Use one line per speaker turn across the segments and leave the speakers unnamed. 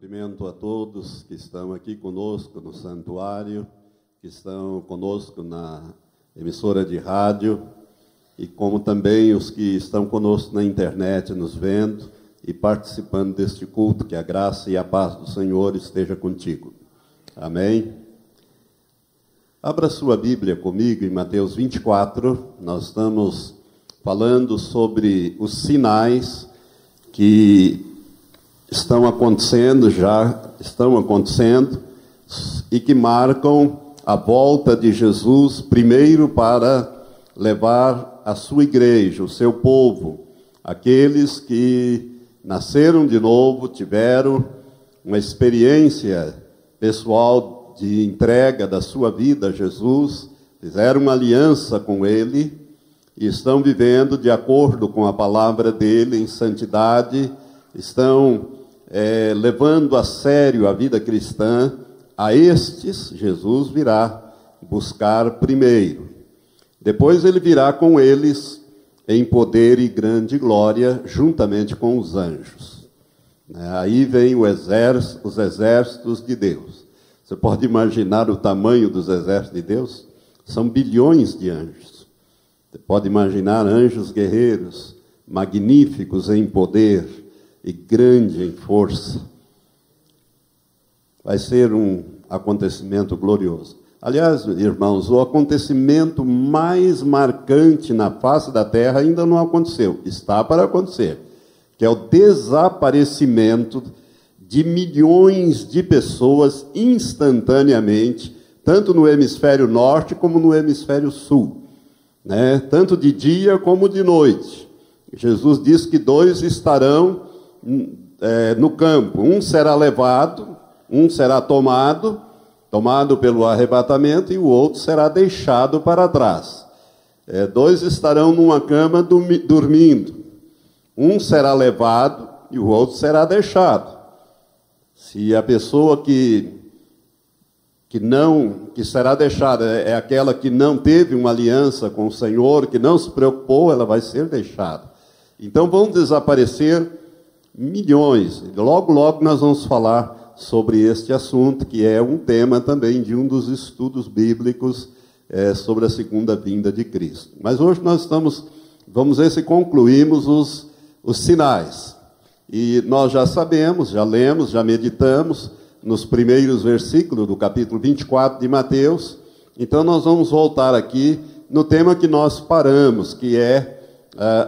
Cumprimento a todos que estão aqui conosco no santuário, que estão conosco na emissora de rádio, e como também os que estão conosco na internet nos vendo e participando deste culto, que a graça e a paz do Senhor esteja contigo. Amém. Abra sua Bíblia comigo em Mateus 24. Nós estamos falando sobre os sinais que estão acontecendo já, estão acontecendo e que marcam a volta de Jesus primeiro para levar a sua igreja, o seu povo, aqueles que nasceram de novo, tiveram uma experiência pessoal de entrega da sua vida a Jesus, fizeram uma aliança com ele e estão vivendo de acordo com a palavra dele em santidade, estão é, levando a sério a vida cristã, a estes Jesus virá buscar primeiro. Depois ele virá com eles em poder e grande glória, juntamente com os anjos. Né, aí vem exército, os exércitos de Deus. Você pode imaginar o tamanho dos exércitos de Deus? São bilhões de anjos. Você pode imaginar anjos guerreiros, magníficos em poder, e grande em força. Vai ser um acontecimento glorioso. Aliás, irmãos, o acontecimento mais marcante na face da terra ainda não aconteceu, está para acontecer, que é o desaparecimento de milhões de pessoas instantaneamente, tanto no hemisfério norte como no hemisfério sul, né? tanto de dia como de noite. Jesus diz que dois estarão é, no campo. Um será levado, um será tomado, tomado pelo arrebatamento, e o outro será deixado para trás. É, dois estarão numa cama dormindo. Um será levado e o outro será deixado. Se a pessoa que que não que será deixada é, é aquela que não teve uma aliança com o Senhor, que não se preocupou, ela vai ser deixada. Então vão desaparecer milhões. Logo, logo nós vamos falar sobre este assunto, que é um tema também de um dos estudos bíblicos é, sobre a segunda vinda de Cristo. Mas hoje nós estamos, vamos ver se concluímos os, os sinais. E nós já sabemos, já lemos, já meditamos nos primeiros versículos do capítulo 24 de Mateus. Então nós vamos voltar aqui no tema que nós paramos, que é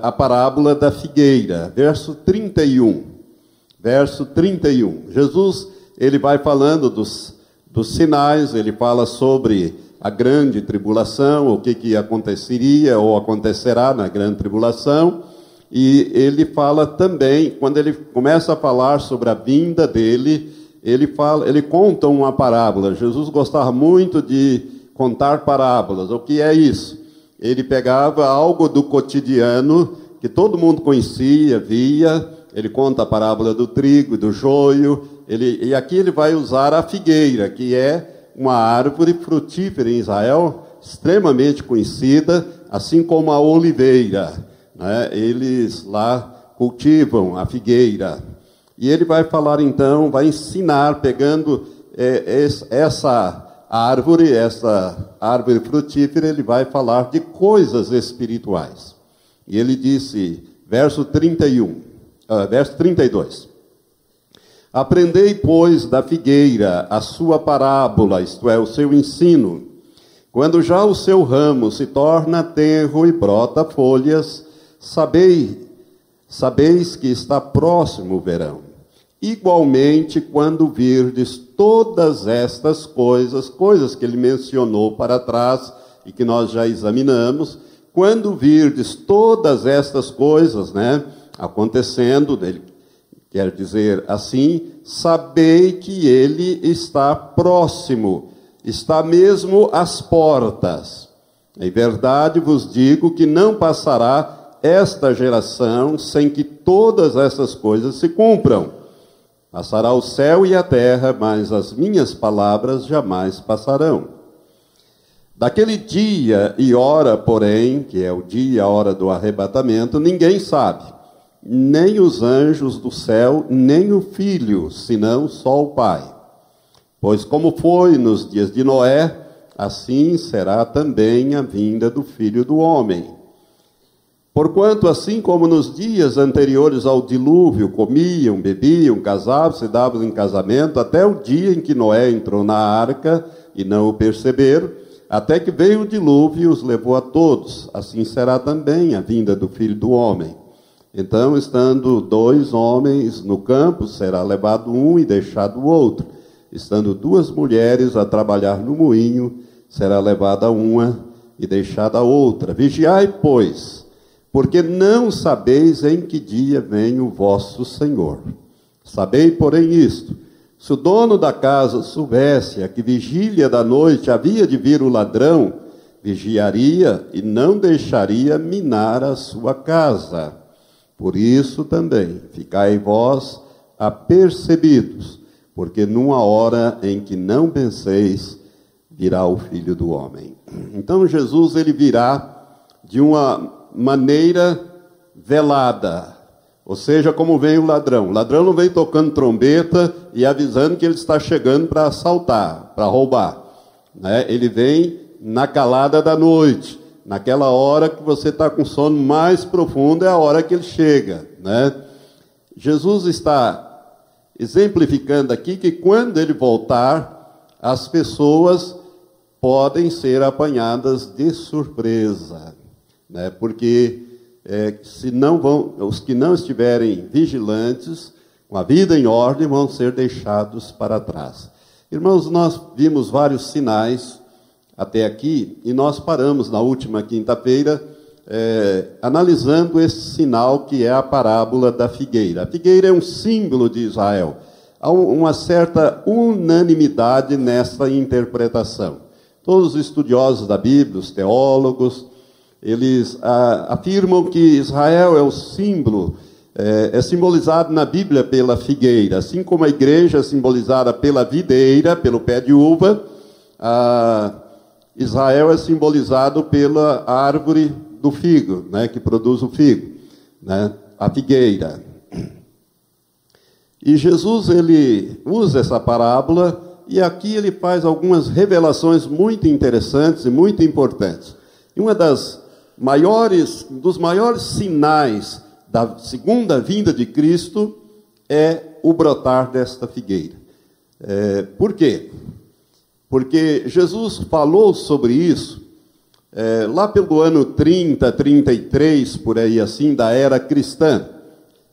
a parábola da figueira, verso 31. Verso 31. Jesus, ele vai falando dos, dos sinais, ele fala sobre a grande tribulação, o que, que aconteceria ou acontecerá na grande tribulação, e ele fala também, quando ele começa a falar sobre a vinda dele, ele fala, ele conta uma parábola. Jesus gostava muito de contar parábolas. O que é isso? Ele pegava algo do cotidiano que todo mundo conhecia, via. Ele conta a parábola do trigo e do joio. Ele, e aqui ele vai usar a figueira, que é uma árvore frutífera em Israel, extremamente conhecida, assim como a oliveira. Né? Eles lá cultivam a figueira. E ele vai falar então, vai ensinar, pegando é, essa árvore, essa árvore frutífera, ele vai falar de coisas espirituais. E ele disse, verso 31, uh, ah, verso 32. Aprendei, pois, da figueira a sua parábola, isto é, o seu ensino. Quando já o seu ramo se torna tenro e brota folhas, sabei, sabeis que está próximo o verão. Igualmente, quando virdes todas estas coisas, coisas que ele mencionou para trás e que nós já examinamos, quando virdes todas estas coisas, né, acontecendo, ele quer dizer assim, sabei que ele está próximo, está mesmo às portas. Em verdade vos digo que não passará esta geração sem que todas essas coisas se cumpram. Passará o céu e a terra, mas as minhas palavras jamais passarão. Daquele dia e hora, porém, que é o dia e a hora do arrebatamento, ninguém sabe, nem os anjos do céu, nem o filho, senão só o Pai. Pois como foi nos dias de Noé, assim será também a vinda do filho do homem. Porquanto, assim como nos dias anteriores ao dilúvio, comiam, bebiam, casavam, se davam em casamento, até o dia em que Noé entrou na arca e não o perceberam, até que veio o dilúvio e os levou a todos. Assim será também a vinda do filho do homem. Então, estando dois homens no campo, será levado um e deixado o outro. Estando duas mulheres a trabalhar no moinho, será levada uma e deixada a outra. Vigiai, pois, porque não sabeis em que dia vem o vosso Senhor. Sabei, porém, isto: se o dono da casa soubesse a que vigília da noite havia de vir o ladrão, vigiaria e não deixaria minar a sua casa. Por isso também, ficai vós apercebidos, porque numa hora em que não penseis, virá o Filho do Homem. Então Jesus ele virá de uma maneira velada, ou seja, como vem o ladrão. O ladrão não vem tocando trombeta e avisando que ele está chegando para assaltar, para roubar. Né? Ele vem na calada da noite. Naquela hora que você está com sono mais profundo, é a hora que ele chega. Né? Jesus está exemplificando aqui que quando ele voltar, as pessoas podem ser apanhadas de surpresa, né? porque é, se não vão, os que não estiverem vigilantes, com a vida em ordem, vão ser deixados para trás. Irmãos, nós vimos vários sinais até aqui, e nós paramos na última quinta-feira é, analisando esse sinal que é a parábola da figueira. A figueira é um símbolo de Israel. Há uma certa unanimidade nessa interpretação. Todos os estudiosos da Bíblia, os teólogos, eles ah, afirmam que Israel é o símbolo, é, é, simbolizado na Bíblia pela figueira, assim como a igreja é simbolizada pela videira, pelo pé de uva. Ah, Israel é simbolizado pela árvore do figo, né, que produz o figo, né, a figueira. E Jesus ele usa essa parábola e aqui ele faz algumas revelações muito interessantes e muito importantes. E uma das maiores, dos maiores sinais da segunda vinda de Cristo é o brotar desta figueira. É, por quê? Porque Jesus falou sobre isso é, lá pelo ano 30, 33, por aí assim, da era cristã,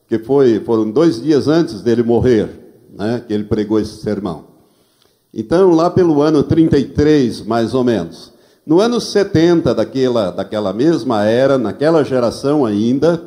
que foi, foram dois dias antes dele morrer, né, que ele pregou esse sermão. Então, lá pelo ano 33, mais ou menos. No ano 70 daquela, daquela mesma era, naquela geração ainda,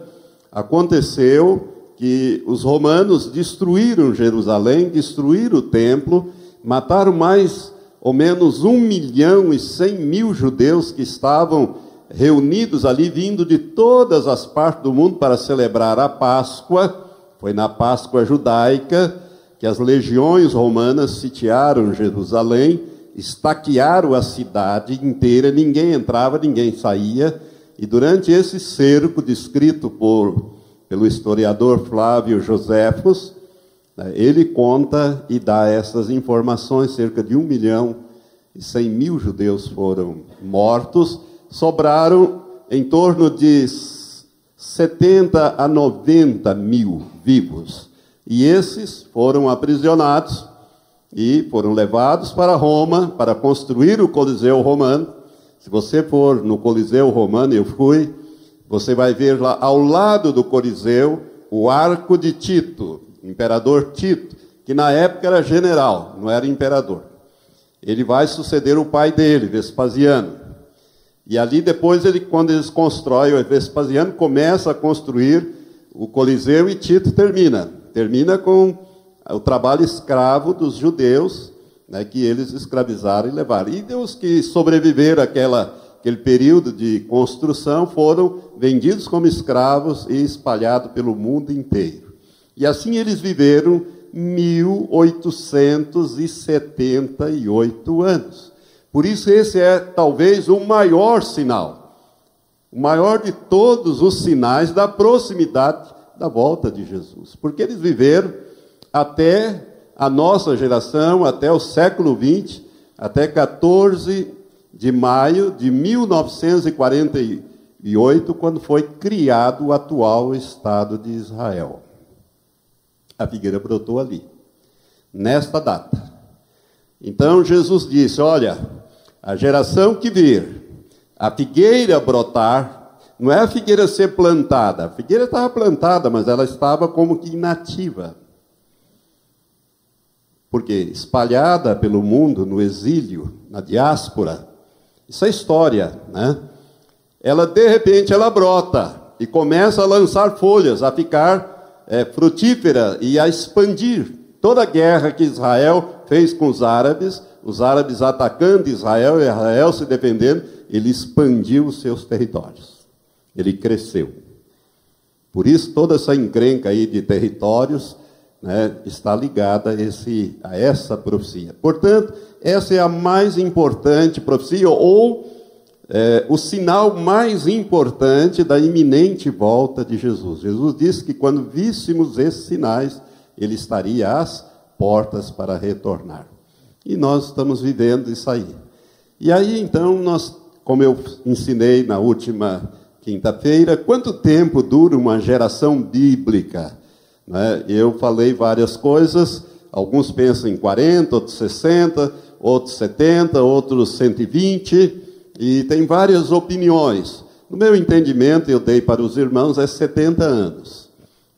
aconteceu que os romanos destruíram Jerusalém, destruíram o templo, mataram mais ou menos um milhão e cem mil judeus que estavam reunidos ali, vindo de todas as partes do mundo para celebrar a Páscoa. Foi na Páscoa judaica que as legiões romanas sitiaram Jerusalém, estaquearam a cidade inteira, ninguém entrava, ninguém saía. E durante esse cerco descrito por, pelo historiador Flávio Joséfos, né, ele conta e dá essas informações: cerca de um milhão e cem mil judeus foram mortos, sobraram em torno de 70 a 90 mil vivos. E esses foram aprisionados e foram levados para Roma para construir o Coliseu Romano. Se você for no Coliseu Romano, eu fui, você vai ver lá ao lado do Coliseu o Arco de Tito, imperador Tito, que na época era general, não era imperador. Ele vai suceder o pai dele, Vespasiano. E ali depois ele, quando eles constroem, o Vespasiano começa a construir o Coliseu e Tito termina. Termina com o trabalho escravo dos judeus, né, que eles escravizaram e levaram. E os que sobreviveram àquela, àquele período de construção foram vendidos como escravos e espalhados pelo mundo inteiro. E assim eles viveram 1878 anos. Por isso, esse é talvez o maior sinal, o maior de todos os sinais da proximidade da volta de Jesus, porque eles viveram até a nossa geração, até o século XX, até 14 de maio de 1948, quando foi criado o atual Estado de Israel. A figueira brotou ali, nesta data. Então Jesus disse: Olha, a geração que vir, a figueira brotar, não é a figueira ser plantada, a figueira estava plantada, mas ela estava como que inativa. Porque espalhada pelo mundo, no exílio, na diáspora, isso é história, né? Ela de repente ela brota e começa a lançar folhas, a ficar é, frutífera e a expandir. Toda a guerra que Israel fez com os árabes, os árabes atacando Israel, Israel se defendendo, ele expandiu os seus territórios. Ele cresceu. Por isso toda essa encrenca aí de territórios né, está ligada a, esse, a essa profecia. Portanto, essa é a mais importante profecia, ou é, o sinal mais importante da iminente volta de Jesus. Jesus disse que quando víssemos esses sinais, ele estaria às portas para retornar. E nós estamos vivendo isso aí. E aí, então, nós, como eu ensinei na última quinta-feira, quanto tempo dura uma geração bíblica? Né? Eu falei várias coisas, alguns pensam em 40, outros 60, outros 70, outros 120, e tem várias opiniões. No meu entendimento, eu dei para os irmãos, é 70 anos.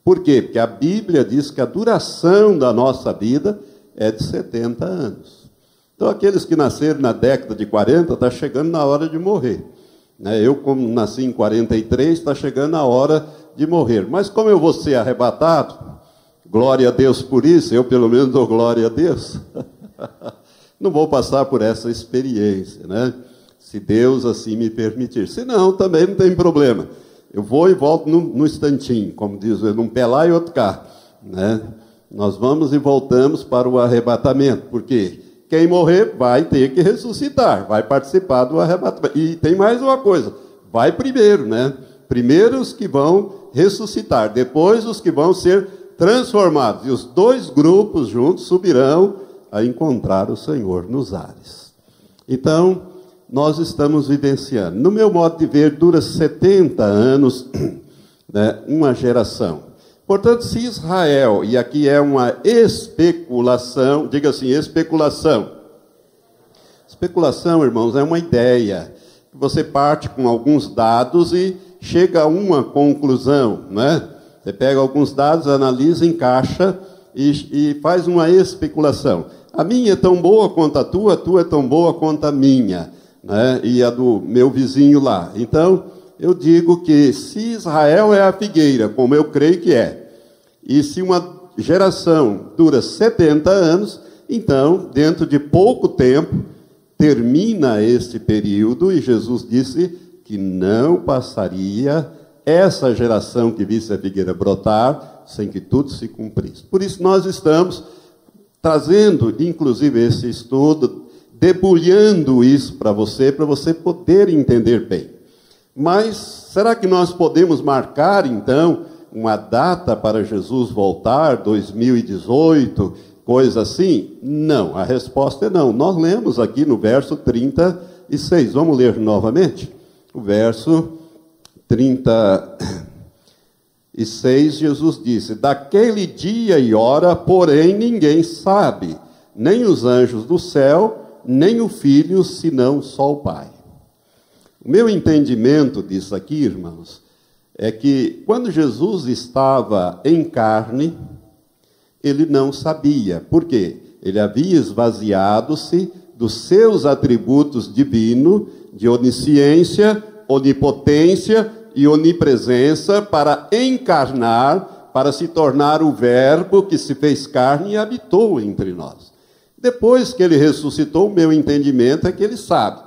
Por quê? Porque a Bíblia diz que a duração da nossa vida é de 70 anos. Então, aqueles que nasceram na década de 40, está chegando na hora de morrer. Né? Eu, como nasci em 43, está chegando a hora de morrer. Mas como eu vou ser arrebatado, glória a Deus por isso, eu pelo menos dou glória a Deus. não vou passar por essa experiência, né? Se Deus assim me permitir. Se não, também não tem problema. Eu vou e volto no, no instantinho, como diz, num pé lá e outro cá, né? Nós vamos e voltamos para o arrebatamento, porque quem morrer vai ter que ressuscitar, vai participar do arrebatamento. E tem mais uma coisa, vai primeiro, né? Primeiro os que vão ressuscitar, depois os que vão ser transformados. E os dois grupos juntos subirão a encontrar o Senhor nos ares. Então, nós estamos vivenciando. No meu modo de ver, dura 70 anos, né, uma geração. Portanto, se Israel, e aqui é uma especulação, diga assim, especulação. Especulação, irmãos, é uma ideia. Você parte com alguns dados e chega a uma conclusão, né? Você pega alguns dados, analisa, encaixa e, e faz uma especulação. A minha é tão boa quanto a tua, a tua é tão boa quanto a minha, né? E a do meu vizinho lá. Então, eu digo que se Israel é a figueira, como eu creio que é, e se uma geração dura 70 anos, então, dentro de pouco tempo, termina este período, e Jesus disse que não passaria essa geração que visse a figueira brotar sem que tudo se cumprisse. Por isso nós estamos trazendo, inclusive, esse estudo, debulhando isso para você, para você poder entender bem. Mas será que nós podemos marcar, então, uma data para Jesus voltar, 2018, coisa assim? Não, a resposta é não. Nós lemos aqui no verso 36. Vamos ler novamente? O verso 36, Jesus disse: Daquele dia e hora, porém, ninguém sabe, nem os anjos do céu, nem o filho, senão só o Pai. O meu entendimento disso aqui, irmãos, é que quando Jesus estava em carne, ele não sabia. Por quê? Ele havia esvaziado-se dos seus atributos divinos de onisciência, onipotência e onipresença para encarnar, para se tornar o Verbo que se fez carne e habitou entre nós. Depois que ele ressuscitou, o meu entendimento é que ele sabe.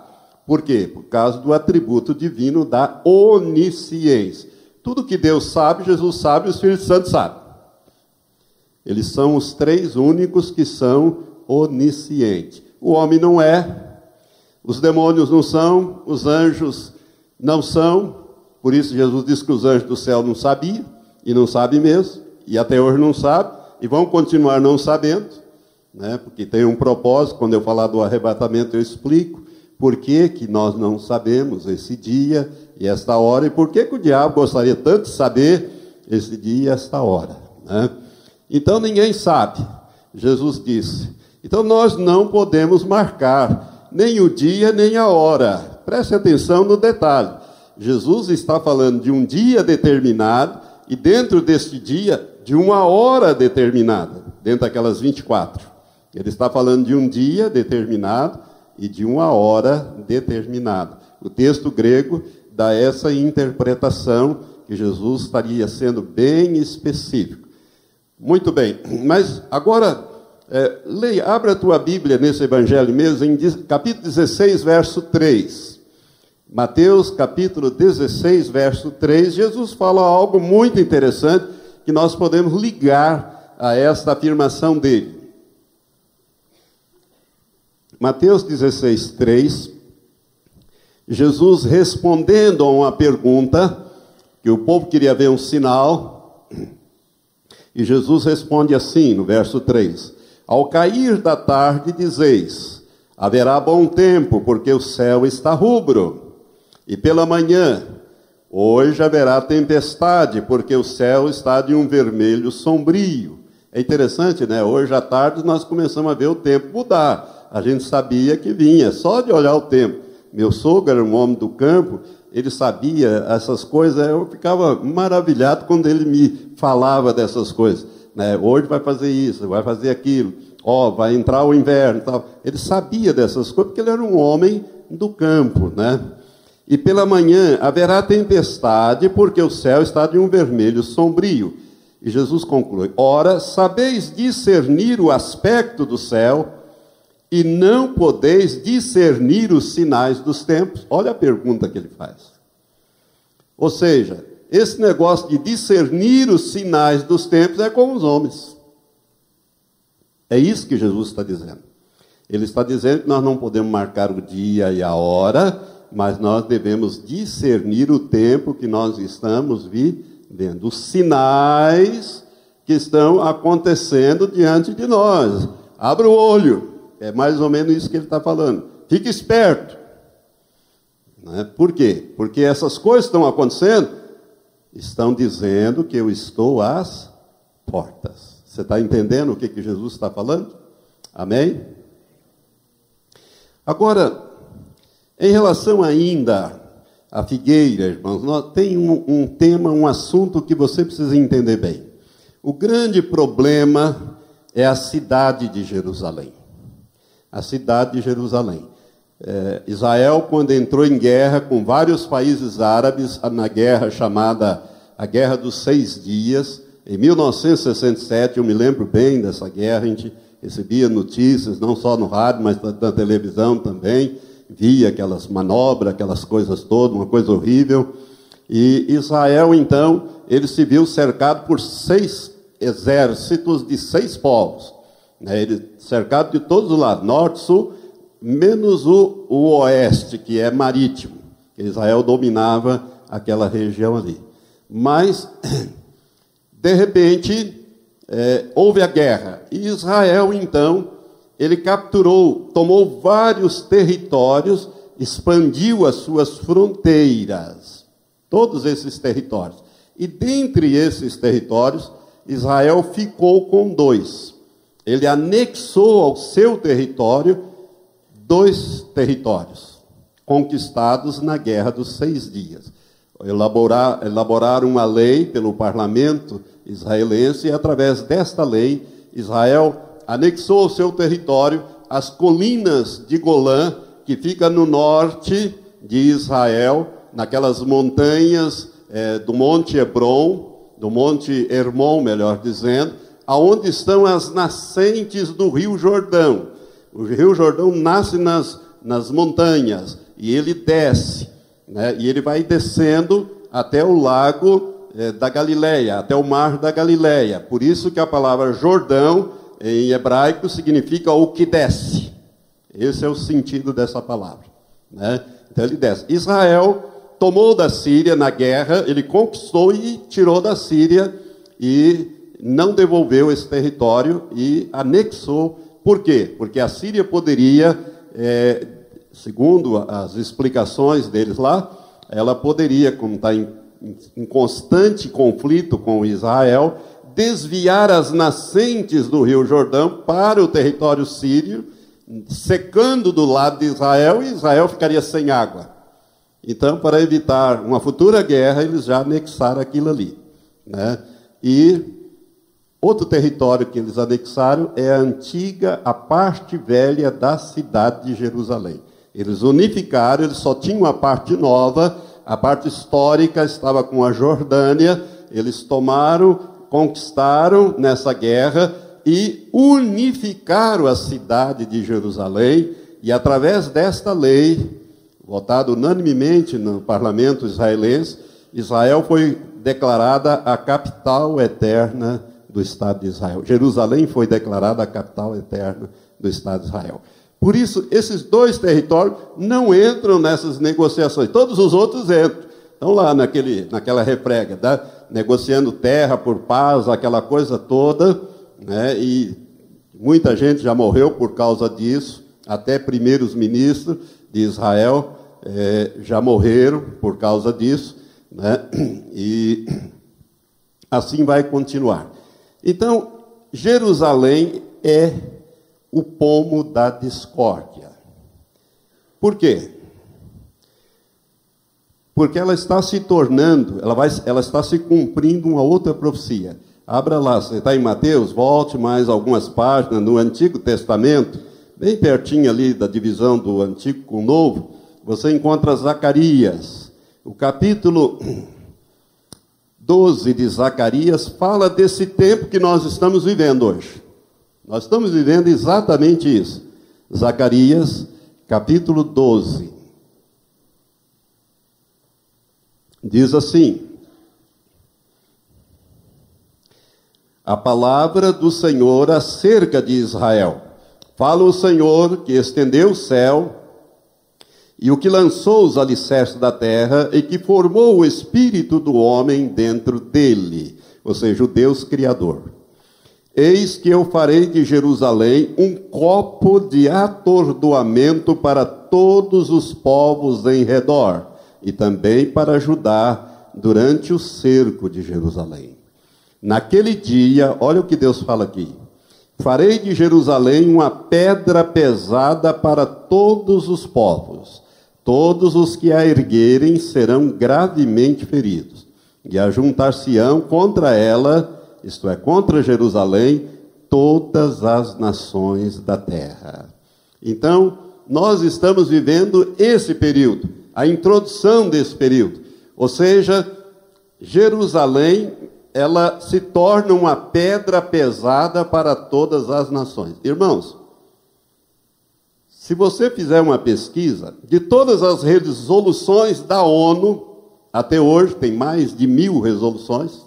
Por quê? Por causa do atributo divino da onisciência. Tudo que Deus sabe, Jesus sabe, o Espírito Santo sabe. Eles são os três únicos que são oniscientes. O homem não é, os demônios não são, os anjos não são. Por isso Jesus disse que os anjos do céu não sabiam. e não sabe mesmo, e até hoje não sabe, e vão continuar não sabendo, né? porque tem um propósito, quando eu falar do arrebatamento eu explico por que, que nós não sabemos esse dia e esta hora, e por que, que o diabo gostaria tanto de saber esse dia e esta hora. Né? Então ninguém sabe, Jesus disse. Então nós não podemos marcar nem o dia nem a hora. Preste atenção no detalhe. Jesus está falando de um dia determinado e dentro deste dia de uma hora determinada, dentro daquelas 24. Ele está falando de um dia determinado e de uma hora determinada. O texto grego dá essa interpretação que Jesus estaria sendo bem específico. Muito bem, mas agora, é, leia, abra a tua Bíblia nesse evangelho mesmo, em capítulo 16, verso 3. Mateus capítulo 16, verso 3, Jesus fala algo muito interessante que nós podemos ligar a esta afirmação dele. Mateus 16, 3, Jesus respondendo a uma pergunta, que o povo queria ver um sinal, e Jesus responde assim, no verso 3: Ao cair da tarde, dizeis: haverá bom tempo, porque o céu está rubro. E pela manhã, hoje haverá tempestade, porque o céu está de um vermelho sombrio. É interessante, né? Hoje à tarde nós começamos a ver o tempo mudar. A gente sabia que vinha, só de olhar o tempo. Meu sogro era um homem do campo, ele sabia essas coisas, eu ficava maravilhado quando ele me falava dessas coisas. Né? Hoje vai fazer isso, vai fazer aquilo, ó, oh, vai entrar o inverno tal. Ele sabia dessas coisas porque ele era um homem do campo, né? E pela manhã haverá tempestade, porque o céu está de um vermelho sombrio. E Jesus conclui: Ora, sabeis discernir o aspecto do céu, e não podeis discernir os sinais dos tempos? Olha a pergunta que ele faz. Ou seja, esse negócio de discernir os sinais dos tempos é com os homens. É isso que Jesus está dizendo. Ele está dizendo que nós não podemos marcar o dia e a hora, mas nós devemos discernir o tempo que nós estamos vivendo, os sinais que estão acontecendo diante de nós. Abra o olho, é mais ou menos isso que ele está falando. Fique esperto. Né? Por quê? Porque essas coisas estão acontecendo, estão dizendo que eu estou às portas. Você está entendendo o que, que Jesus está falando? Amém? Agora, em relação ainda à figueira, irmãos, nós, tem um, um tema, um assunto que você precisa entender bem. O grande problema é a cidade de Jerusalém. A cidade de Jerusalém. É, Israel, quando entrou em guerra com vários países árabes, na guerra chamada a Guerra dos Seis Dias, em 1967, eu me lembro bem dessa guerra, a gente recebia notícias, não só no rádio, mas na televisão também via aquelas manobras, aquelas coisas todas, uma coisa horrível. E Israel, então, ele se viu cercado por seis exércitos de seis povos. Né? Ele cercado de todos os lados, norte, sul, menos o, o oeste, que é marítimo. Israel dominava aquela região ali. Mas, de repente, é, houve a guerra. E Israel, então, ele capturou, tomou vários territórios, expandiu as suas fronteiras, todos esses territórios. E dentre esses territórios, Israel ficou com dois. Ele anexou ao seu território dois territórios, conquistados na Guerra dos Seis Dias. Elaborar, elaboraram uma lei pelo parlamento israelense, e através desta lei, Israel anexou ao seu território as colinas de Golã, que fica no norte de Israel, naquelas montanhas é, do Monte Hebron, do Monte Hermon, melhor dizendo, aonde estão as nascentes do Rio Jordão. O Rio Jordão nasce nas, nas montanhas e ele desce, né? e ele vai descendo até o lago é, da Galileia, até o mar da Galileia. Por isso que a palavra Jordão em hebraico significa o que desce. Esse é o sentido dessa palavra. Né? Então ele desce. Israel tomou da Síria na guerra, ele conquistou e tirou da Síria e não devolveu esse território e anexou. Por quê? Porque a Síria poderia, é, segundo as explicações deles lá, ela poderia, como está em, em constante conflito com Israel, desviar as nascentes do Rio Jordão para o território sírio, secando do lado de Israel, e Israel ficaria sem água. Então, para evitar uma futura guerra, eles já anexaram aquilo ali. Né? E outro território que eles anexaram é a antiga, a parte velha da cidade de Jerusalém. Eles unificaram, eles só tinham a parte nova, a parte histórica estava com a Jordânia, eles tomaram, conquistaram nessa guerra e unificaram a cidade de Jerusalém, e através desta lei, votada unanimemente no parlamento israelense, Israel foi declarada a capital eterna do Estado de Israel. Jerusalém foi declarada a capital eterna do Estado de Israel. Por isso, esses dois territórios não entram nessas negociações. Todos os outros entram. Estão lá naquele, naquela refrega, tá? negociando terra por paz, aquela coisa toda. Né? E muita gente já morreu por causa disso, até primeiros ministros de Israel é, já morreram por causa disso, né? e assim vai continuar. Então, Jerusalém é o pomo da discórdia. Por quê? Porque ela está se tornando, ela, vai, ela está se cumprindo uma outra profecia. Abra lá, você está em Mateus, volte mais algumas páginas no Antigo Testamento, bem pertinho ali da divisão do Antigo com o Novo, você encontra Zacarias. O capítulo 12 de Zacarias fala desse tempo que nós estamos vivendo hoje. Nós estamos vivendo exatamente isso. Zacarias, capítulo 12. Diz assim: A palavra do Senhor acerca de Israel. Fala o Senhor que estendeu o céu e o que lançou os alicerces da terra e que formou o espírito do homem dentro dele, ou seja, o Deus Criador. Eis que eu farei de Jerusalém um copo de atordoamento para todos os povos em redor, e também para Judá durante o cerco de Jerusalém. Naquele dia, olha o que Deus fala aqui: farei de Jerusalém uma pedra pesada para todos os povos Todos os que a erguerem serão gravemente feridos, e ajuntar-se-ão contra ela, isto é, contra Jerusalém, todas as nações da terra. Então, nós estamos vivendo esse período, a introdução desse período. Ou seja, Jerusalém, ela se torna uma pedra pesada para todas as nações. Irmãos, se você fizer uma pesquisa de todas as resoluções da ONU, até hoje tem mais de mil resoluções,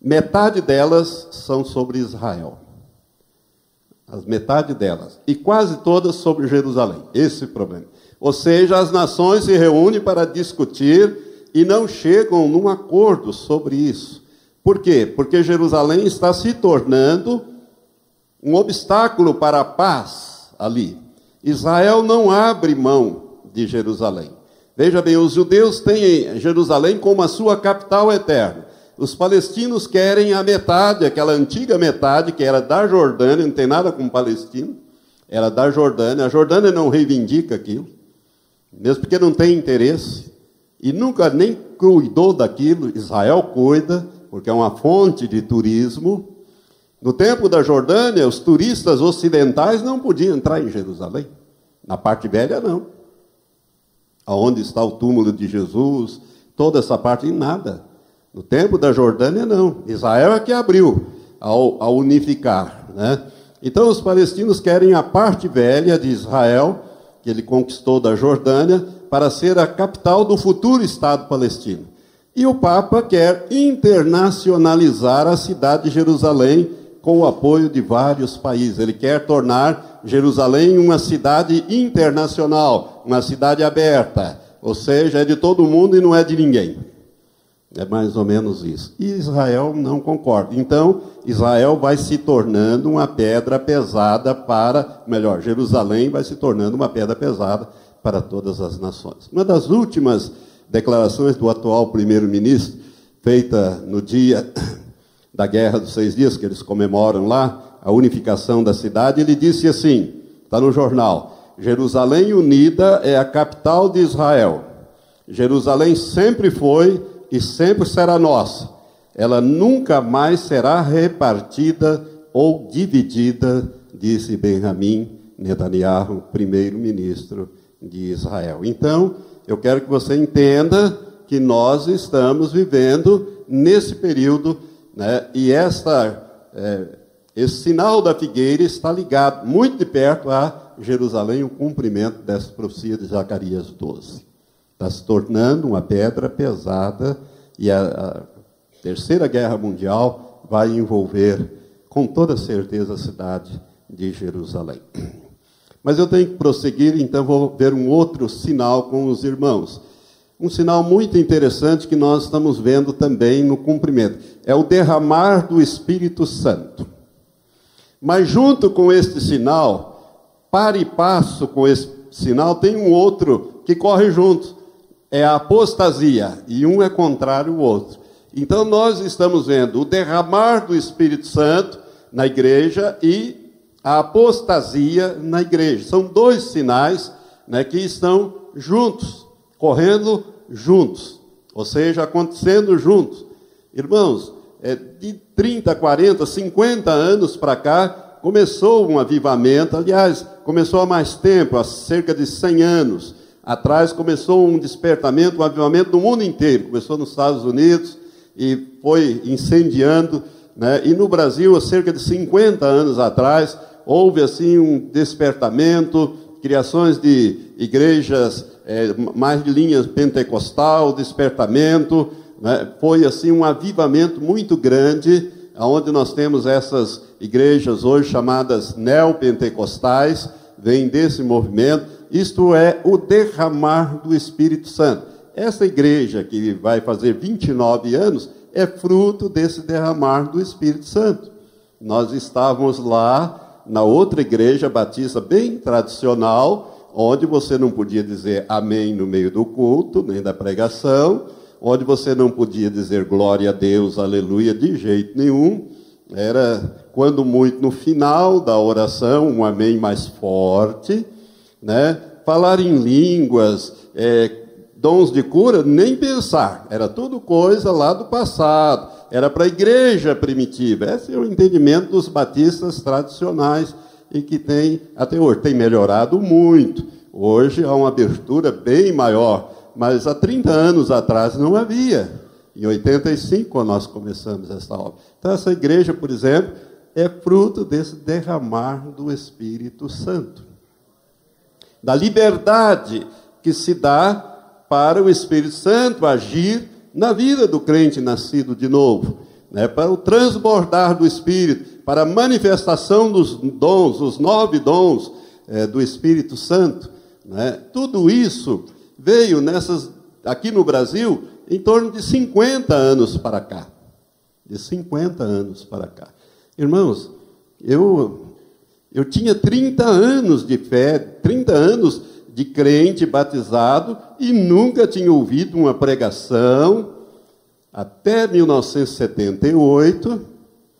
metade delas são sobre Israel. As metade delas. E quase todas sobre Jerusalém. Esse é problema. Ou seja, as nações se reúnem para discutir e não chegam num acordo sobre isso. Por quê? Porque Jerusalém está se tornando um obstáculo para a paz ali. Israel não abre mão de Jerusalém. Veja bem, os judeus têm Jerusalém como a sua capital eterna. Os palestinos querem a metade, aquela antiga metade que era da Jordânia, não tem nada com palestino, era da Jordânia. A Jordânia não reivindica aquilo, mesmo porque não tem interesse, e nunca nem cuidou daquilo. Israel cuida, porque é uma fonte de turismo, no tempo da Jordânia, os turistas ocidentais não podiam entrar em Jerusalém. Na parte velha, não. Aonde está o túmulo de Jesus, toda essa parte, nada. No tempo da Jordânia, não. Israel é que abriu ao, ao unificar. Né? Então, os palestinos querem a parte velha de Israel, que ele conquistou da Jordânia, para ser a capital do futuro Estado palestino. E o Papa quer internacionalizar a cidade de Jerusalém com o apoio de vários países. Ele quer tornar Jerusalém uma cidade internacional, uma cidade aberta. ou seja, é de todo mundo e não é de ninguém. É mais ou menos isso. E Israel não concorda. Então, Israel vai se tornando uma pedra pesada para, melhor, Jerusalém vai se tornando uma pedra pesada para todas as nações. Uma das últimas declarações do atual primeiro-ministro, feita no dia da Guerra dos Seis Dias, que eles comemoram lá, a unificação da cidade, ele disse assim: está no jornal, Jerusalém unida é a capital de Israel. Jerusalém sempre foi e sempre será nossa. Ela nunca mais será repartida ou dividida, disse Benjamin Netanyahu, primeiro-ministro de Israel. Então, eu quero que você entenda que nós estamos vivendo nesse período, né, e é, esse sinal da figueira está ligado muito de perto a Jerusalém, o cumprimento dessa profecia de Zacarias 12. Está se tornando uma pedra pesada e a, a Terceira Guerra Mundial vai envolver com toda certeza a cidade de Jerusalém. Mas eu tenho que prosseguir, então vou ver um outro sinal com os irmãos. Um sinal muito interessante que nós estamos vendo também no cumprimento. É o derramar do Espírito Santo. Mas junto com este sinal, para e passo com esse sinal, tem um outro que corre junto é a apostasia, e um é contrário ao outro. Então nós estamos vendo o derramar do Espírito Santo na igreja e a apostasia na igreja. São dois sinais né, que estão juntos, correndo juntos, ou seja, acontecendo juntos. Irmãos, é, de 30, 40, 50 anos para cá, começou um avivamento, aliás, começou há mais tempo, há cerca de 100 anos atrás começou um despertamento, um avivamento no mundo inteiro. Começou nos Estados Unidos e foi incendiando. Né? E no Brasil, há cerca de 50 anos atrás, houve assim um despertamento, criações de igrejas é, mais de linhas pentecostal, despertamento. Né? Foi assim um avivamento muito grande, onde nós temos essas igrejas hoje chamadas neopentecostais, vem desse movimento isto é o derramar do Espírito Santo. Essa igreja que vai fazer 29 anos é fruto desse derramar do Espírito Santo. Nós estávamos lá na outra igreja batista bem tradicional, onde você não podia dizer amém no meio do culto, nem da pregação, onde você não podia dizer glória a Deus, aleluia, de jeito nenhum. Era, quando muito, no final da oração, um amém mais forte né? Falar em línguas, é, dons de cura, nem pensar. Era tudo coisa lá do passado. Era para a igreja primitiva. Esse é o entendimento dos batistas tradicionais e que tem até hoje tem melhorado muito. Hoje há uma abertura bem maior, mas há 30 anos atrás não havia. Em 85, quando nós começamos essa obra. Então, essa igreja, por exemplo, é fruto desse derramar do Espírito Santo da liberdade que se dá para o Espírito Santo agir na vida do crente nascido de novo, né, para o transbordar do Espírito, para a manifestação dos dons, os nove dons é, do Espírito Santo. Né, tudo isso veio nessas, aqui no Brasil em torno de 50 anos para cá. De 50 anos para cá. Irmãos, eu eu tinha 30 anos de fé, 30 anos de crente batizado e nunca tinha ouvido uma pregação até 1978,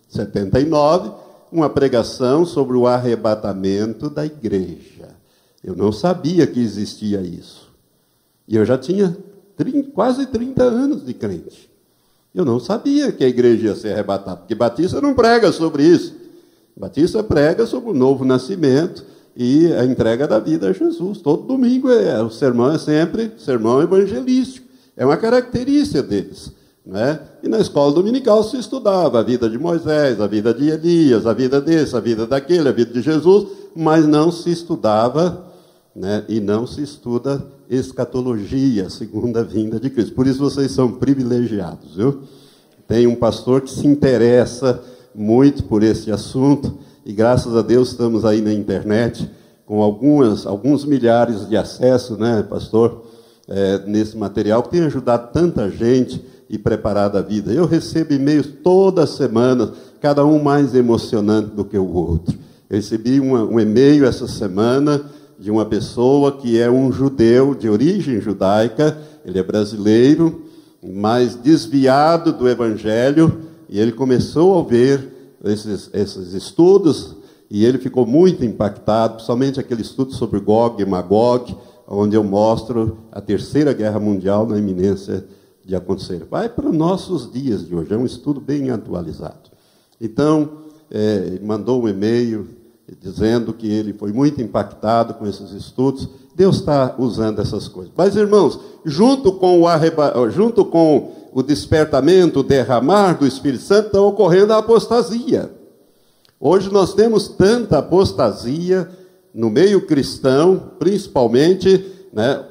79, uma pregação sobre o arrebatamento da igreja. Eu não sabia que existia isso. E eu já tinha 30, quase 30 anos de crente. Eu não sabia que a igreja ia ser arrebatada, porque Batista não prega sobre isso. Batista prega sobre o novo nascimento e a entrega da vida a Jesus. Todo domingo é, o sermão é sempre sermão evangelístico. É uma característica deles. Né? E na escola dominical se estudava a vida de Moisés, a vida de Elias, a vida desse, a vida daquele, a vida de Jesus, mas não se estudava né? e não se estuda escatologia, segunda vinda de Cristo. Por isso vocês são privilegiados, viu? Tem um pastor que se interessa muito por esse assunto e graças a Deus estamos aí na internet com algumas, alguns milhares de acessos, né, pastor? é, nesse material que tem ajudado tanta gente e preparado a vida. Eu recebo e-mails toda semana, cada um mais emocionante do que o outro. Eu recebi uma, um e-mail essa semana de uma pessoa que é um judeu de origem judaica, ele é brasileiro, mas desviado do evangelho, e ele começou a ver esses, esses estudos e ele ficou muito impactado, principalmente aquele estudo sobre Gog e Magog, onde eu mostro a terceira guerra mundial na iminência de acontecer. Vai para os nossos dias de hoje, é um estudo bem atualizado. Então, é, mandou um e-mail dizendo que ele foi muito impactado com esses estudos. Deus está usando essas coisas. Mas, irmãos, junto com o, arreba... junto com o despertamento, o derramar do Espírito Santo, está ocorrendo a apostasia. Hoje nós temos tanta apostasia no meio cristão, principalmente, né?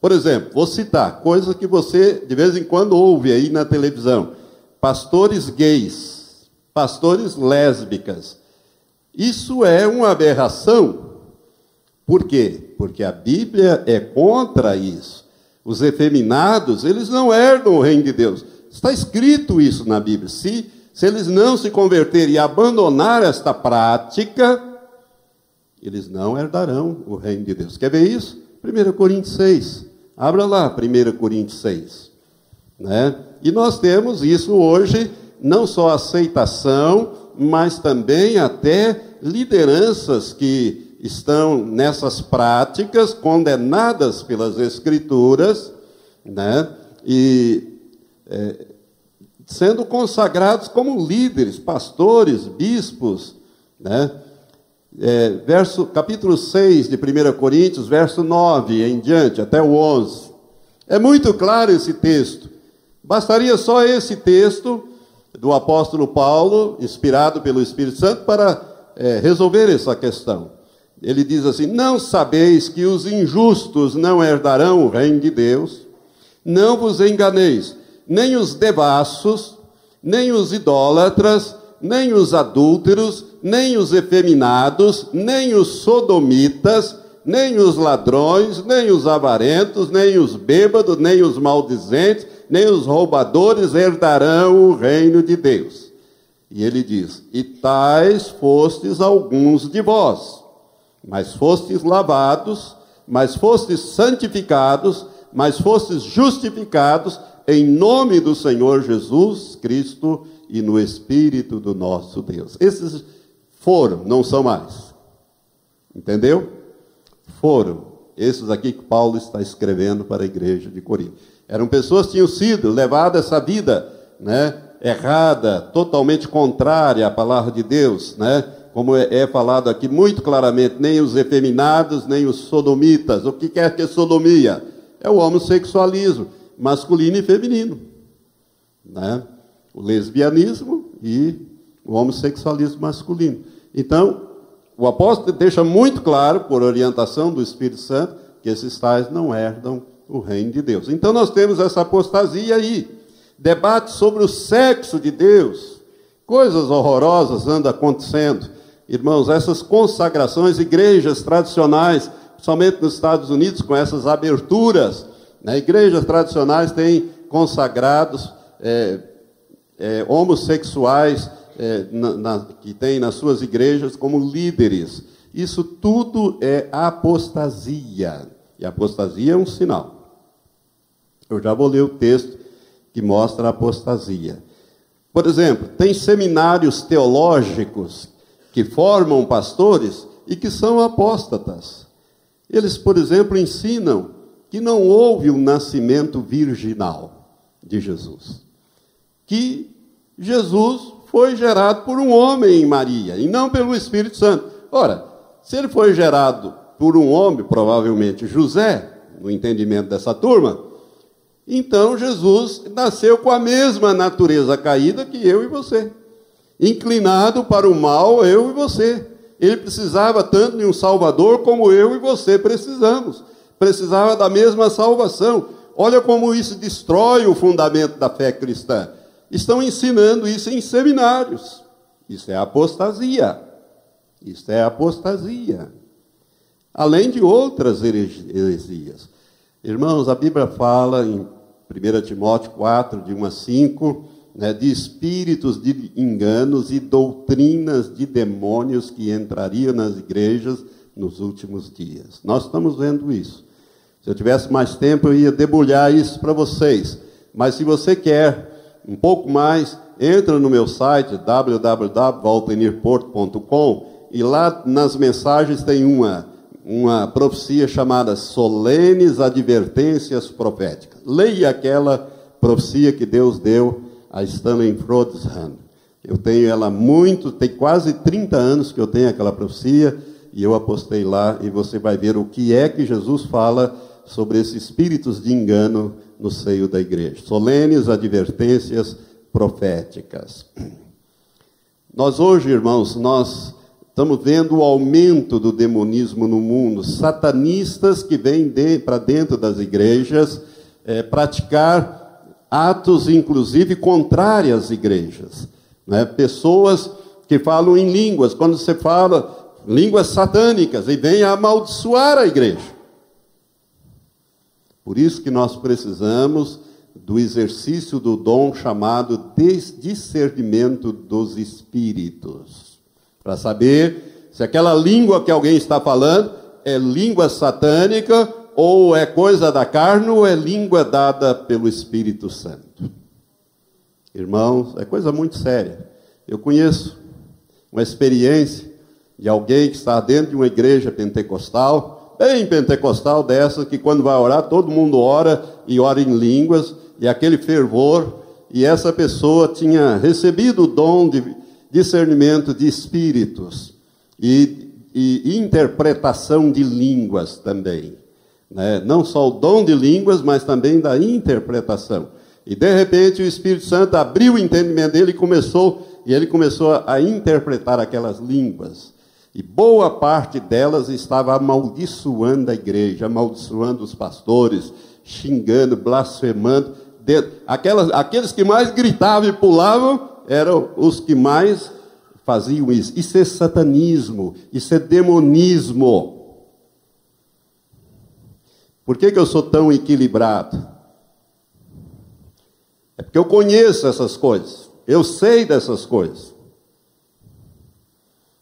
Por exemplo, vou citar coisas que você de vez em quando ouve aí na televisão: pastores gays, pastores lésbicas. Isso é uma aberração. Por quê? Porque a Bíblia é contra isso. Os efeminados, eles não herdam o reino de Deus. Está escrito isso na Bíblia. Se, se eles não se converterem e abandonar esta prática, eles não herdarão o reino de Deus. Quer ver isso? 1 Coríntios 6. Abra lá, 1 Coríntios 6. Né? E nós temos isso hoje, não só aceitação, mas também até lideranças que estão nessas práticas condenadas pelas Escrituras, né? E é, sendo consagrados como líderes, pastores, bispos, né? É, verso, capítulo 6 de 1 Coríntios, verso 9 em diante, até o 11. É muito claro esse texto. Bastaria só esse texto do apóstolo Paulo, inspirado pelo Espírito Santo, para é, resolver essa questão. Ele diz assim: Não sabeis que os injustos não herdarão o reino de Deus? Não vos enganeis, nem os devassos, nem os idólatras, nem os adúlteros, nem os efeminados, nem os sodomitas, nem os ladrões, nem os avarentos, nem os bêbados, nem os maldizentes, nem os roubadores herdarão o reino de Deus. E ele diz: E tais fostes alguns de vós, mas fostes lavados, mas fostes santificados, mas fostes justificados em nome do Senhor Jesus Cristo e no Espírito do nosso Deus. Esses foram, não são mais. Entendeu? Foram. Esses aqui que Paulo está escrevendo para a igreja de Corinto. Eram pessoas que tinham sido levadas essa vida, né? Errada, totalmente contrária à palavra de Deus, né? Como é, é falado aqui muito claramente, nem os efeminados, nem os sodomitas. O que quer que é sodomia? É o homossexualismo, masculino e feminino, né? O lesbianismo e o homossexualismo masculino. Então, o apóstolo deixa muito claro, por orientação do Espírito Santo, que esses tais não herdam o reino de Deus. Então, nós temos essa apostasia aí debate sobre o sexo de Deus, coisas horrorosas andam acontecendo. Irmãos, essas consagrações, igrejas tradicionais, principalmente nos Estados Unidos, com essas aberturas, né, igrejas tradicionais têm consagrados é, é, homossexuais é, na, na, que têm nas suas igrejas como líderes. Isso tudo é apostasia. E apostasia é um sinal. Eu já vou ler o texto que mostra a apostasia. Por exemplo, tem seminários teológicos que formam pastores e que são apóstatas. Eles, por exemplo, ensinam que não houve o um nascimento virginal de Jesus. Que Jesus foi gerado por um homem em Maria e não pelo Espírito Santo. Ora, se ele foi gerado por um homem, provavelmente José, no entendimento dessa turma, então Jesus nasceu com a mesma natureza caída que eu e você. Inclinado para o mal, eu e você. Ele precisava tanto de um Salvador como eu e você precisamos. Precisava da mesma salvação. Olha como isso destrói o fundamento da fé cristã. Estão ensinando isso em seminários. Isso é apostasia. Isso é apostasia. Além de outras heresias. Irmãos, a Bíblia fala em 1 Timóteo 4, de 1 a 5, né, de espíritos de enganos e doutrinas de demônios que entrariam nas igrejas nos últimos dias. Nós estamos vendo isso. Se eu tivesse mais tempo, eu ia debulhar isso para vocês. Mas se você quer um pouco mais, entra no meu site www.valtenirporto.com e lá nas mensagens tem uma uma profecia chamada Solenes Advertências Proféticas. Leia aquela profecia que Deus deu a Stanley Frodsham. Eu tenho ela muito, tem quase 30 anos que eu tenho aquela profecia, e eu apostei lá, e você vai ver o que é que Jesus fala sobre esses espíritos de engano no seio da igreja. Solenes advertências proféticas. Nós hoje, irmãos, nós Estamos vendo o aumento do demonismo no mundo, satanistas que vêm de, para dentro das igrejas é, praticar atos, inclusive, contrários às igrejas. Né? Pessoas que falam em línguas, quando você fala línguas satânicas, e vem amaldiçoar a igreja. Por isso que nós precisamos do exercício do dom chamado discernimento dos espíritos para saber se aquela língua que alguém está falando é língua satânica ou é coisa da carne ou é língua dada pelo Espírito Santo. Irmãos, é coisa muito séria. Eu conheço uma experiência de alguém que está dentro de uma igreja pentecostal, bem pentecostal dessa, que quando vai orar, todo mundo ora e ora em línguas, e aquele fervor, e essa pessoa tinha recebido o dom de discernimento de espíritos e, e interpretação de línguas também. Né? Não só o dom de línguas, mas também da interpretação. E de repente o Espírito Santo abriu o entendimento dele e começou, e ele começou a interpretar aquelas línguas. E boa parte delas estava amaldiçoando a igreja, amaldiçoando os pastores, xingando, blasfemando. Aquelas, aqueles que mais gritavam e pulavam eram os que mais faziam isso. Isso é satanismo, isso é demonismo. Por que, que eu sou tão equilibrado? É porque eu conheço essas coisas, eu sei dessas coisas.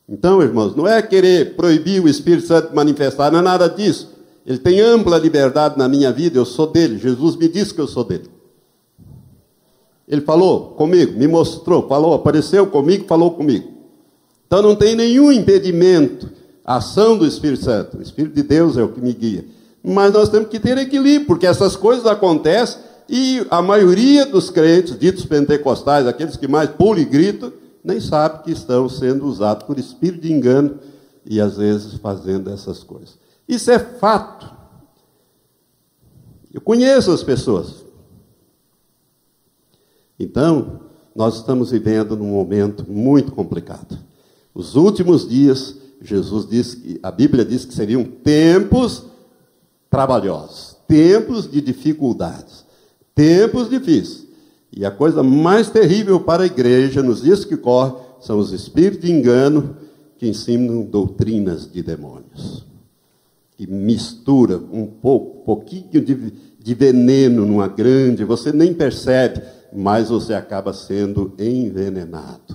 Então, irmãos, não é querer proibir o Espírito Santo de manifestar, não é nada disso. Ele tem ampla liberdade na minha vida, eu sou dele. Jesus me disse que eu sou dele. Ele falou comigo, me mostrou, falou, apareceu comigo, falou comigo. Então não tem nenhum impedimento a ação do Espírito Santo. O Espírito de Deus é o que me guia. Mas nós temos que ter equilíbrio, porque essas coisas acontecem e a maioria dos crentes, ditos pentecostais, aqueles que mais pulam e gritam, nem sabe que estão sendo usados por espírito de engano e às vezes fazendo essas coisas. Isso é fato. Eu conheço as pessoas, então, nós estamos vivendo num momento muito complicado. Os últimos dias, Jesus disse que a Bíblia diz que seriam tempos trabalhosos, tempos de dificuldades, tempos difíceis. E a coisa mais terrível para a igreja nos dias que correm são os espíritos de engano que ensinam doutrinas de demônios. Que mistura um pouco, pouquinho de, de veneno numa grande, você nem percebe mais você acaba sendo envenenado.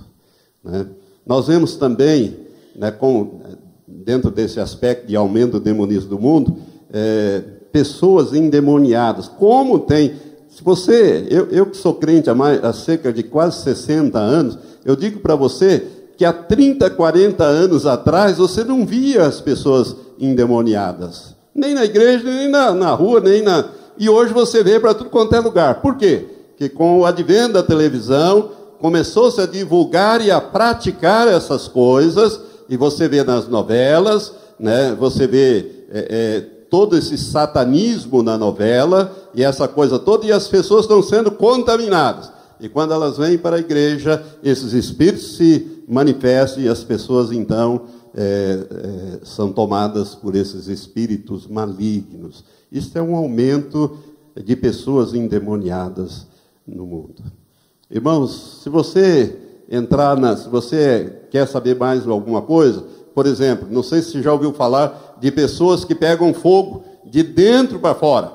Né? Nós vemos também, né, com, dentro desse aspecto de aumento do demonismo do mundo, é, pessoas endemoniadas. Como tem. Se você, eu, eu que sou crente há, mais, há cerca de quase 60 anos, eu digo para você que há 30, 40 anos atrás você não via as pessoas endemoniadas. Nem na igreja, nem na, na rua, nem na. E hoje você vê para tudo quanto é lugar. Por quê? que com o advento da televisão começou-se a divulgar e a praticar essas coisas, e você vê nas novelas, né, você vê é, é, todo esse satanismo na novela, e essa coisa toda, e as pessoas estão sendo contaminadas. E quando elas vêm para a igreja, esses espíritos se manifestam e as pessoas então é, é, são tomadas por esses espíritos malignos. Isso é um aumento de pessoas endemoniadas no mundo. Irmãos, se você entrar na, se você quer saber mais alguma coisa, por exemplo, não sei se já ouviu falar de pessoas que pegam fogo de dentro para fora.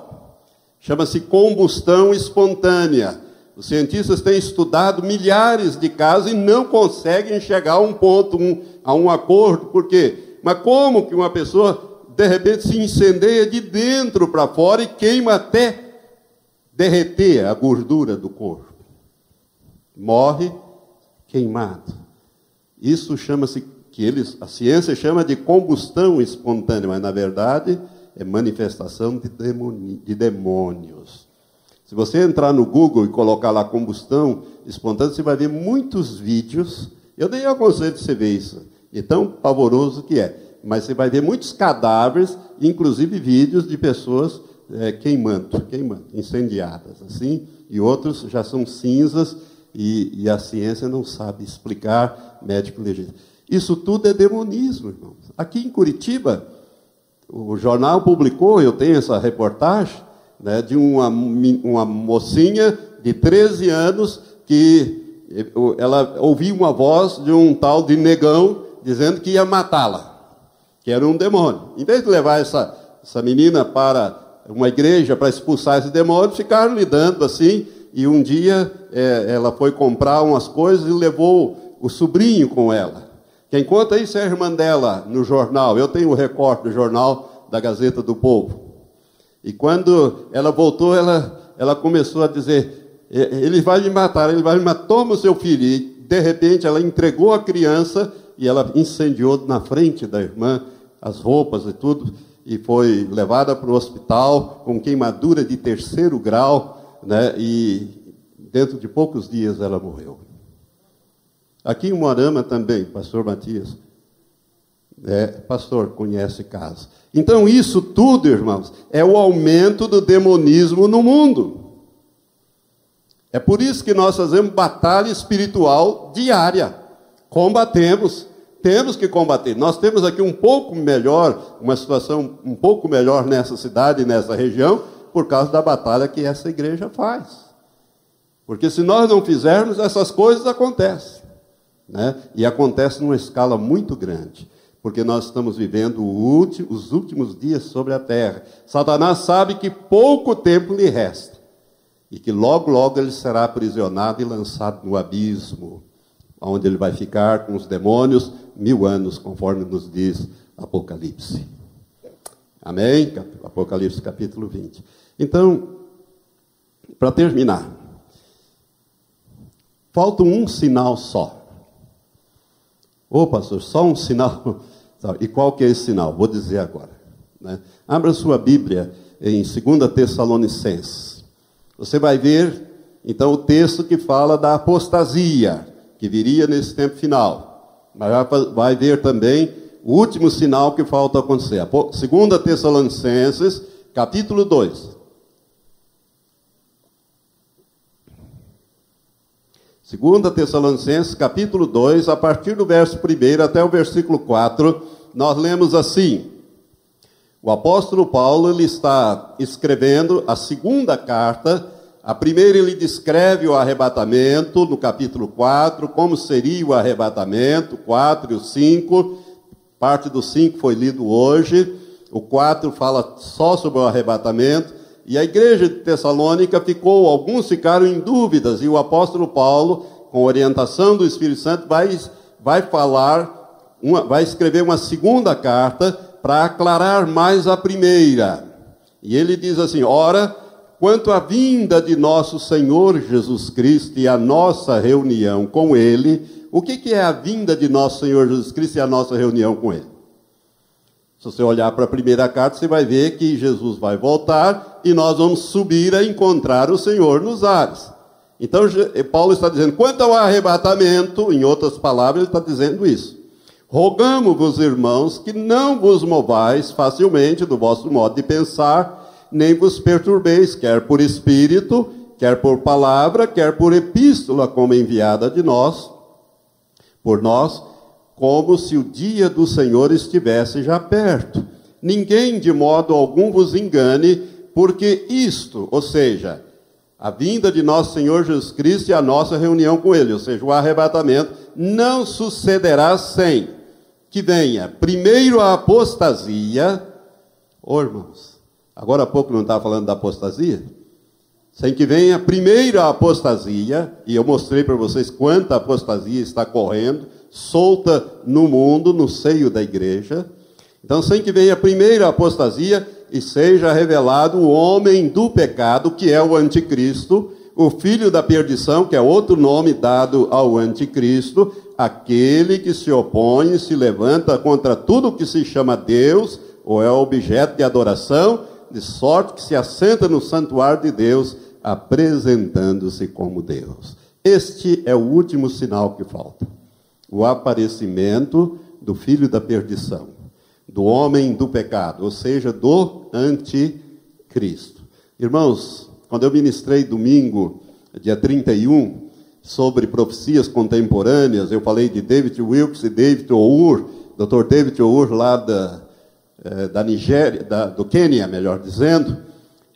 chama-se combustão espontânea. Os cientistas têm estudado milhares de casos e não conseguem chegar a um ponto, um, a um acordo. Por quê? Mas como que uma pessoa, de repente, se incendeia de dentro para fora e queima até derreter a gordura do corpo? Morre queimado. Isso chama-se, que eles, a ciência chama de combustão espontânea, mas na verdade é manifestação de, de demônios. Se você entrar no Google e colocar lá combustão espontânea, você vai ver muitos vídeos. Eu nem aconselho você ver isso, é tão pavoroso que é. Mas você vai ver muitos cadáveres, inclusive vídeos de pessoas é, queimando, queimando, incendiadas, assim, e outros já são cinzas e, e a ciência não sabe explicar, médico legítimo. Isso tudo é demonismo, irmãos. Aqui em Curitiba, o jornal publicou, eu tenho essa reportagem, né, de uma, uma mocinha de 13 anos que eh, ela ouviu uma voz de um tal de negão dizendo que ia matá-la, que era um demônio. Em vez de levar essa, essa menina para uma igreja para expulsar esse demônio, ficaram lidando assim. E um dia é, ela foi comprar umas coisas e levou o sobrinho com ela. Quem conta isso é a irmã dela no jornal. Eu tenho o recorte do jornal da Gazeta do Povo. E quando ela voltou, ela, ela começou a dizer: Ele vai me matar, ele vai me matar, toma o seu filho. E de repente ela entregou a criança e ela incendiou na frente da irmã as roupas e tudo, e foi levada para o hospital com queimadura de terceiro grau, né? E dentro de poucos dias ela morreu. Aqui em Moarama também, pastor Matias, é, pastor, conhece casos. Então, isso tudo, irmãos, é o aumento do demonismo no mundo. É por isso que nós fazemos batalha espiritual diária. Combatemos, temos que combater. Nós temos aqui um pouco melhor, uma situação um pouco melhor nessa cidade, nessa região, por causa da batalha que essa igreja faz. Porque se nós não fizermos, essas coisas acontecem. Né? E acontecem numa escala muito grande porque nós estamos vivendo os últimos dias sobre a terra. Satanás sabe que pouco tempo lhe resta e que logo, logo ele será aprisionado e lançado no abismo, onde ele vai ficar com os demônios mil anos, conforme nos diz Apocalipse. Amém? Apocalipse capítulo 20. Então, para terminar, falta um sinal só. Ô pastor, só um sinal. E qual que é esse sinal? Vou dizer agora. Né? Abra sua Bíblia em 2 Tessalonicenses. Você vai ver, então, o texto que fala da apostasia, que viria nesse tempo final. Mas vai ver também o último sinal que falta acontecer. 2 Tessalonicenses, capítulo 2. 2 Tessalonicenses, capítulo 2, a partir do verso 1 até o versículo 4, nós lemos assim: O apóstolo Paulo ele está escrevendo a segunda carta. A primeira ele descreve o arrebatamento, no capítulo 4, como seria o arrebatamento, 4 e o 5. Parte do 5 foi lido hoje. O 4 fala só sobre o arrebatamento. E a igreja de Tessalônica ficou, alguns ficaram em dúvidas, e o apóstolo Paulo, com orientação do Espírito Santo, vai, vai falar, uma, vai escrever uma segunda carta para aclarar mais a primeira. E ele diz assim: Ora, quanto à vinda de nosso Senhor Jesus Cristo e a nossa reunião com Ele, o que, que é a vinda de nosso Senhor Jesus Cristo e a nossa reunião com Ele? Você olhar para a primeira carta, você vai ver que Jesus vai voltar e nós vamos subir a encontrar o Senhor nos ares. Então, Paulo está dizendo, quanto ao arrebatamento, em outras palavras, ele está dizendo isso. Rogamos-vos, irmãos, que não vos movais facilmente do vosso modo de pensar, nem vos perturbeis, quer por espírito, quer por palavra, quer por epístola, como enviada de nós, por nós, como se o dia do Senhor estivesse já perto. Ninguém de modo algum vos engane, porque isto, ou seja, a vinda de nosso Senhor Jesus Cristo e a nossa reunião com Ele, ou seja, o arrebatamento, não sucederá sem que venha primeiro a apostasia. Ô oh, irmãos, agora há pouco não estava falando da apostasia? sem que venha a primeira apostasia, e eu mostrei para vocês quanta apostasia está correndo, solta no mundo, no seio da igreja. Então, sem que venha a primeira apostasia e seja revelado o homem do pecado, que é o anticristo, o filho da perdição, que é outro nome dado ao anticristo, aquele que se opõe e se levanta contra tudo que se chama Deus, ou é objeto de adoração, de sorte que se assenta no santuário de Deus, apresentando-se como Deus. Este é o último sinal que falta: o aparecimento do filho da perdição, do homem do pecado, ou seja, do anticristo. Irmãos, quando eu ministrei domingo, dia 31, sobre profecias contemporâneas, eu falei de David Wilkes e David Our, Dr. David Our, lá da, eh, da Nigéria, da, do Quênia, melhor dizendo,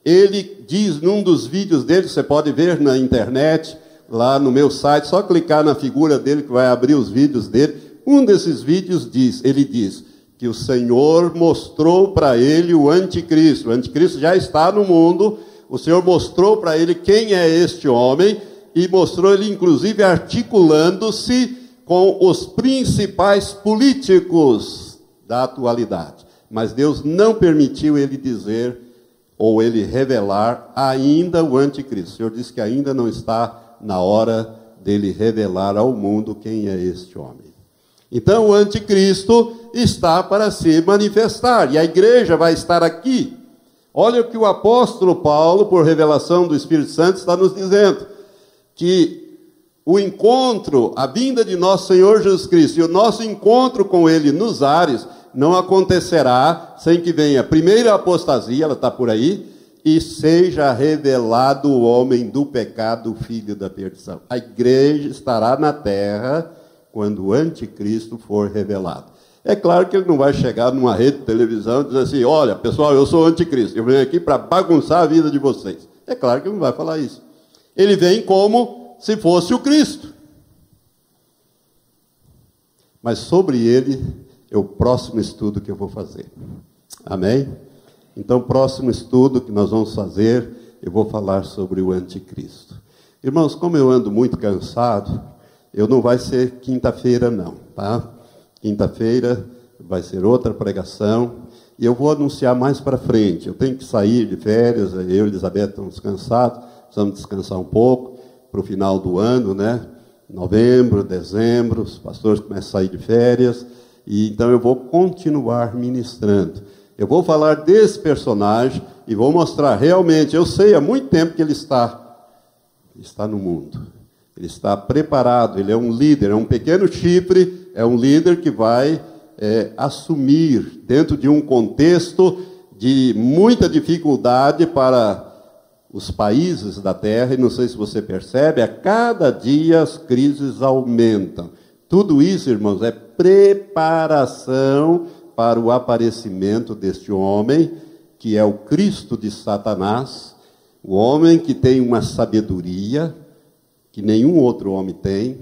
ele diz num dos vídeos dele, você pode ver na internet, lá no meu site, só clicar na figura dele que vai abrir os vídeos dele. Um desses vídeos diz, ele diz que o Senhor mostrou para ele o anticristo. O anticristo já está no mundo, o Senhor mostrou para ele quem é este homem e mostrou ele, inclusive, articulando-se com os principais políticos da atualidade. Mas Deus não permitiu ele dizer ou ele revelar ainda o anticristo. O Senhor disse que ainda não está na hora dele revelar ao mundo quem é este homem. Então o anticristo está para se manifestar e a igreja vai estar aqui Olha o que o apóstolo Paulo, por revelação do Espírito Santo, está nos dizendo: que o encontro, a vinda de nosso Senhor Jesus Cristo e o nosso encontro com Ele nos ares não acontecerá sem que venha a apostasia, ela está por aí, e seja revelado o homem do pecado, filho da perdição. A igreja estará na terra quando o anticristo for revelado. É claro que ele não vai chegar numa rede de televisão e dizer assim: olha, pessoal, eu sou anticristo, eu venho aqui para bagunçar a vida de vocês. É claro que ele não vai falar isso. Ele vem como se fosse o Cristo. Mas sobre ele é o próximo estudo que eu vou fazer. Amém? Então, próximo estudo que nós vamos fazer, eu vou falar sobre o anticristo. Irmãos, como eu ando muito cansado, eu não vai ser quinta-feira não, tá? Quinta-feira vai ser outra pregação. E eu vou anunciar mais para frente. Eu tenho que sair de férias, eu e Elizabeth estamos cansados, precisamos descansar um pouco para o final do ano, né? Novembro, dezembro, os pastores começam a sair de férias. E então eu vou continuar ministrando. Eu vou falar desse personagem e vou mostrar realmente, eu sei há muito tempo que ele está está no mundo. Ele está preparado, ele é um líder, é um pequeno chifre é um líder que vai é, assumir, dentro de um contexto de muita dificuldade para os países da terra, e não sei se você percebe, a cada dia as crises aumentam. Tudo isso, irmãos, é preparação para o aparecimento deste homem, que é o Cristo de Satanás, o homem que tem uma sabedoria que nenhum outro homem tem,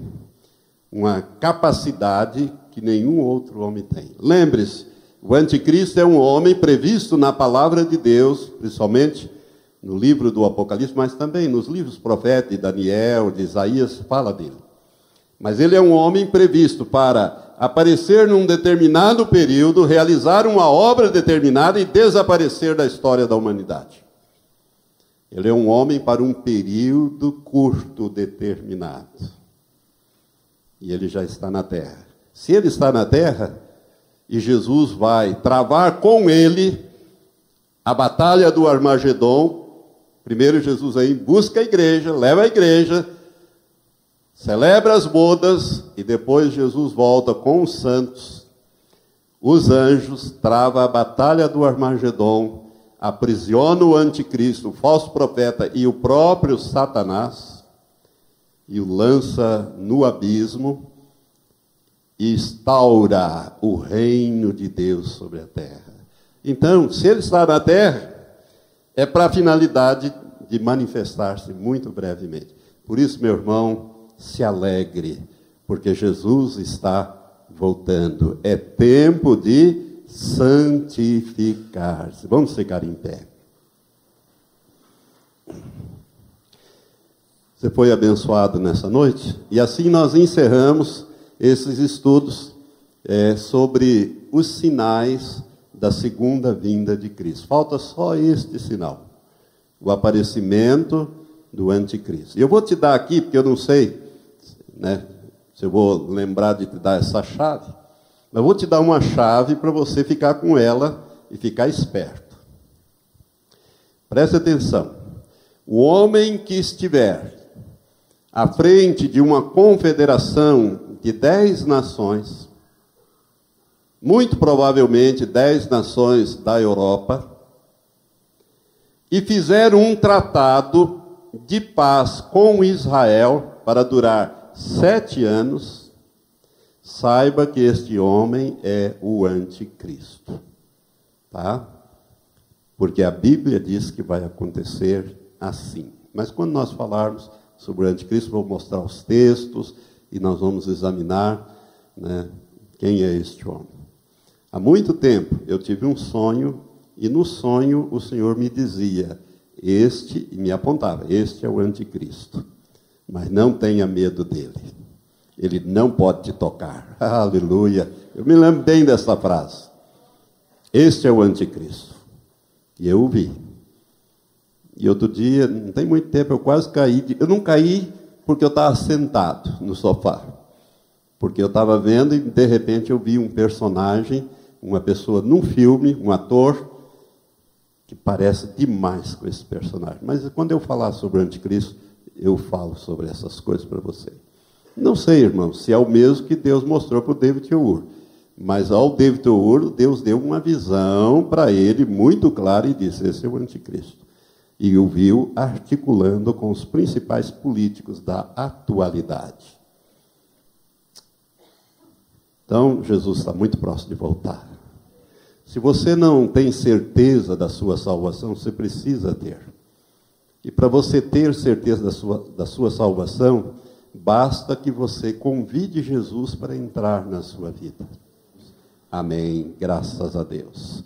uma capacidade que nenhum outro homem tem. Lembre-se, o anticristo é um homem previsto na palavra de Deus, principalmente no livro do Apocalipse, mas também nos livros proféticos de Daniel, de Isaías, fala dele. Mas ele é um homem previsto para aparecer num determinado período, realizar uma obra determinada e desaparecer da história da humanidade. Ele é um homem para um período curto determinado e ele já está na terra. Se ele está na terra, e Jesus vai travar com ele a batalha do Armagedon, primeiro Jesus aí busca a igreja, leva a igreja, celebra as bodas, e depois Jesus volta com os santos, os anjos, trava a batalha do Armagedon, aprisiona o anticristo, o falso profeta e o próprio Satanás, e o lança no abismo e instaura o reino de Deus sobre a terra. Então, se ele está na terra, é para a finalidade de manifestar-se muito brevemente. Por isso, meu irmão, se alegre, porque Jesus está voltando. É tempo de santificar-se. Vamos ficar em pé. Você foi abençoado nessa noite? E assim nós encerramos esses estudos é, sobre os sinais da segunda vinda de Cristo. Falta só este sinal: o aparecimento do anticristo. E eu vou te dar aqui, porque eu não sei né, se eu vou lembrar de te dar essa chave, mas vou te dar uma chave para você ficar com ela e ficar esperto. Preste atenção. O homem que estiver à frente de uma confederação de dez nações, muito provavelmente dez nações da Europa, e fizer um tratado de paz com Israel para durar sete anos, saiba que este homem é o anticristo. Tá? Porque a Bíblia diz que vai acontecer assim. Mas quando nós falarmos sobre o anticristo, vou mostrar os textos e nós vamos examinar né, quem é este homem. Há muito tempo eu tive um sonho e no sonho o Senhor me dizia: Este, e me apontava, este é o anticristo. Mas não tenha medo dele. Ele não pode te tocar. Aleluia. Eu me lembro bem dessa frase. Este é o anticristo. E eu o vi. E outro dia, não tem muito tempo, eu quase caí. De... Eu não caí porque eu estava sentado no sofá. Porque eu estava vendo e de repente eu vi um personagem, uma pessoa num filme, um ator, que parece demais com esse personagem. Mas quando eu falar sobre o anticristo, eu falo sobre essas coisas para você. Não sei, irmão, se é o mesmo que Deus mostrou para o David Ur. Mas ao David Ur, Deus deu uma visão para ele muito clara e disse: esse é o anticristo e o viu articulando com os principais políticos da atualidade. Então, Jesus está muito próximo de voltar. Se você não tem certeza da sua salvação, você precisa ter. E para você ter certeza da sua, da sua salvação, basta que você convide Jesus para entrar na sua vida. Amém. Graças a Deus.